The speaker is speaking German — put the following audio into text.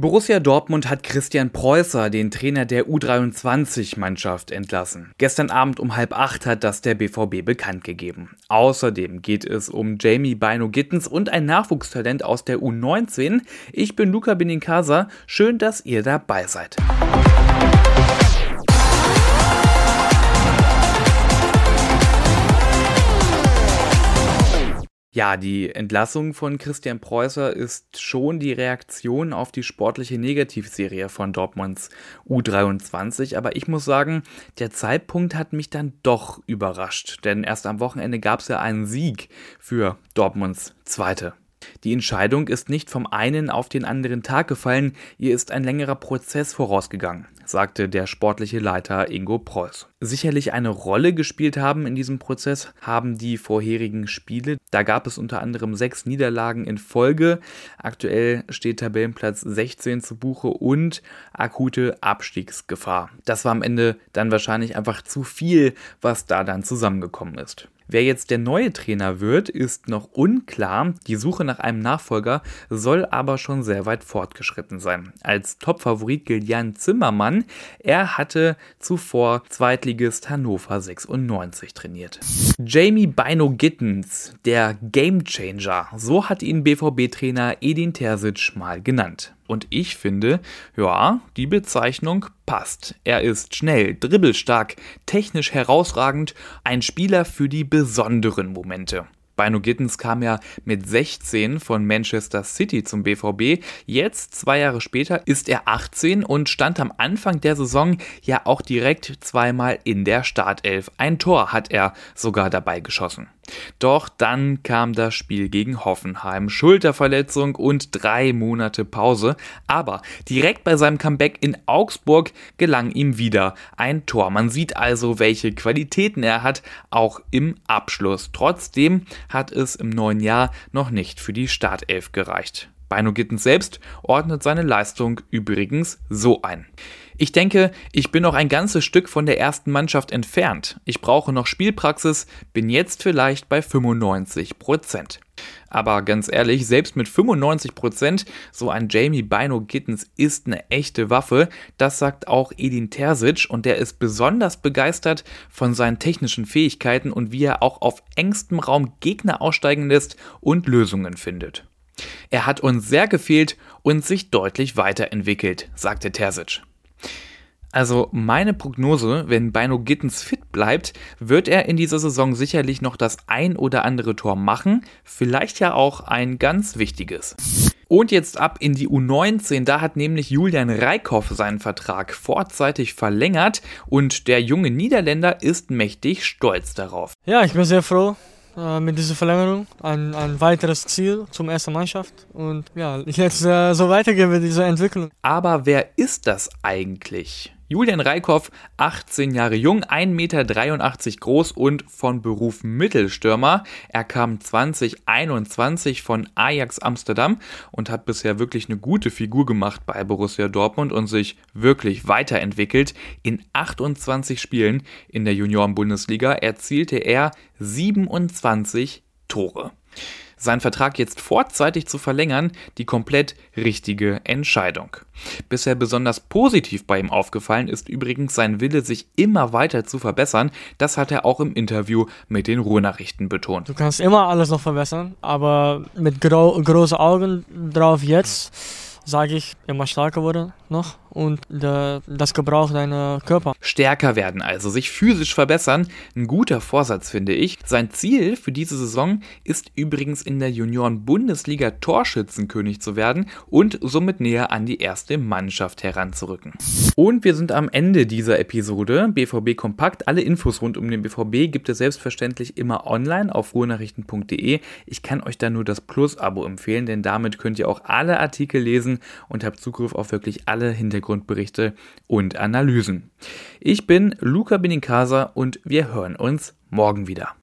Borussia Dortmund hat Christian Preußer, den Trainer der U23-Mannschaft, entlassen. Gestern Abend um halb acht hat das der BVB bekannt gegeben. Außerdem geht es um Jamie Bino Gittens und ein Nachwuchstalent aus der U19. Ich bin Luca Benincasa. Schön, dass ihr dabei seid. Ja, die Entlassung von Christian Preußer ist schon die Reaktion auf die sportliche Negativserie von Dortmunds U23, aber ich muss sagen, der Zeitpunkt hat mich dann doch überrascht, denn erst am Wochenende gab es ja einen Sieg für Dortmunds Zweite. Die Entscheidung ist nicht vom einen auf den anderen Tag gefallen, ihr ist ein längerer Prozess vorausgegangen, sagte der sportliche Leiter Ingo Preuß. Sicherlich eine Rolle gespielt haben in diesem Prozess haben die vorherigen Spiele. Da gab es unter anderem sechs Niederlagen in Folge. Aktuell steht Tabellenplatz 16 zu Buche und akute Abstiegsgefahr. Das war am Ende dann wahrscheinlich einfach zu viel, was da dann zusammengekommen ist. Wer jetzt der neue Trainer wird, ist noch unklar. Die Suche nach einem Nachfolger soll aber schon sehr weit fortgeschritten sein. Als Topfavorit gilt Jan Zimmermann. Er hatte zuvor Zweitligist Hannover 96 trainiert. Jamie Bino Gittens, der Gamechanger, so hat ihn BVB-Trainer Edin Terzic mal genannt. Und ich finde, ja, die Bezeichnung passt. Er ist schnell, dribbelstark, technisch herausragend, ein Spieler für die besonderen Momente. Bino Gittens kam ja mit 16 von Manchester City zum BVB. Jetzt, zwei Jahre später, ist er 18 und stand am Anfang der Saison ja auch direkt zweimal in der Startelf. Ein Tor hat er sogar dabei geschossen. Doch dann kam das Spiel gegen Hoffenheim, Schulterverletzung und drei Monate Pause. Aber direkt bei seinem Comeback in Augsburg gelang ihm wieder ein Tor. Man sieht also, welche Qualitäten er hat, auch im Abschluss. Trotzdem hat es im neuen Jahr noch nicht für die Startelf gereicht. Bino Gittens selbst ordnet seine Leistung übrigens so ein. Ich denke, ich bin noch ein ganzes Stück von der ersten Mannschaft entfernt. Ich brauche noch Spielpraxis, bin jetzt vielleicht bei 95 Prozent. Aber ganz ehrlich, selbst mit 95%, Prozent, so ein Jamie Bino Gittens ist eine echte Waffe. Das sagt auch Edin Terzic und der ist besonders begeistert von seinen technischen Fähigkeiten und wie er auch auf engstem Raum Gegner aussteigen lässt und Lösungen findet. Er hat uns sehr gefehlt und sich deutlich weiterentwickelt, sagte Terzic. Also meine Prognose, wenn Bino Gittens fit bleibt, wird er in dieser Saison sicherlich noch das ein oder andere Tor machen, vielleicht ja auch ein ganz wichtiges. Und jetzt ab in die U19, da hat nämlich Julian Reikhoff seinen Vertrag vorzeitig verlängert und der junge Niederländer ist mächtig stolz darauf. Ja, ich bin sehr froh, äh, mit dieser Verlängerung ein, ein weiteres Ziel zum ersten Mannschaft und ja, jetzt äh, so weitergehen mit dieser Entwicklung. Aber wer ist das eigentlich? Julian Reikhoff, 18 Jahre jung, 1,83 Meter groß und von Beruf Mittelstürmer. Er kam 2021 von Ajax Amsterdam und hat bisher wirklich eine gute Figur gemacht bei Borussia Dortmund und sich wirklich weiterentwickelt. In 28 Spielen in der Junioren-Bundesliga erzielte er 27 Tore seinen Vertrag jetzt vorzeitig zu verlängern, die komplett richtige Entscheidung. Bisher besonders positiv bei ihm aufgefallen ist übrigens sein Wille, sich immer weiter zu verbessern. Das hat er auch im Interview mit den Ruhrnachrichten betont. Du kannst immer alles noch verbessern, aber mit gro großen Augen drauf jetzt sage ich, immer stärker wurde noch und das gebraucht deinen Körper. Stärker werden also, sich physisch verbessern, ein guter Vorsatz finde ich. Sein Ziel für diese Saison ist übrigens in der Junioren-Bundesliga Torschützenkönig zu werden und somit näher an die erste Mannschaft heranzurücken. Und wir sind am Ende dieser Episode. BVB Kompakt. Alle Infos rund um den BVB gibt es selbstverständlich immer online auf ruhrnachrichten.de. Ich kann euch da nur das Plus-Abo empfehlen, denn damit könnt ihr auch alle Artikel lesen, und habe Zugriff auf wirklich alle Hintergrundberichte und Analysen. Ich bin Luca Benincasa und wir hören uns morgen wieder.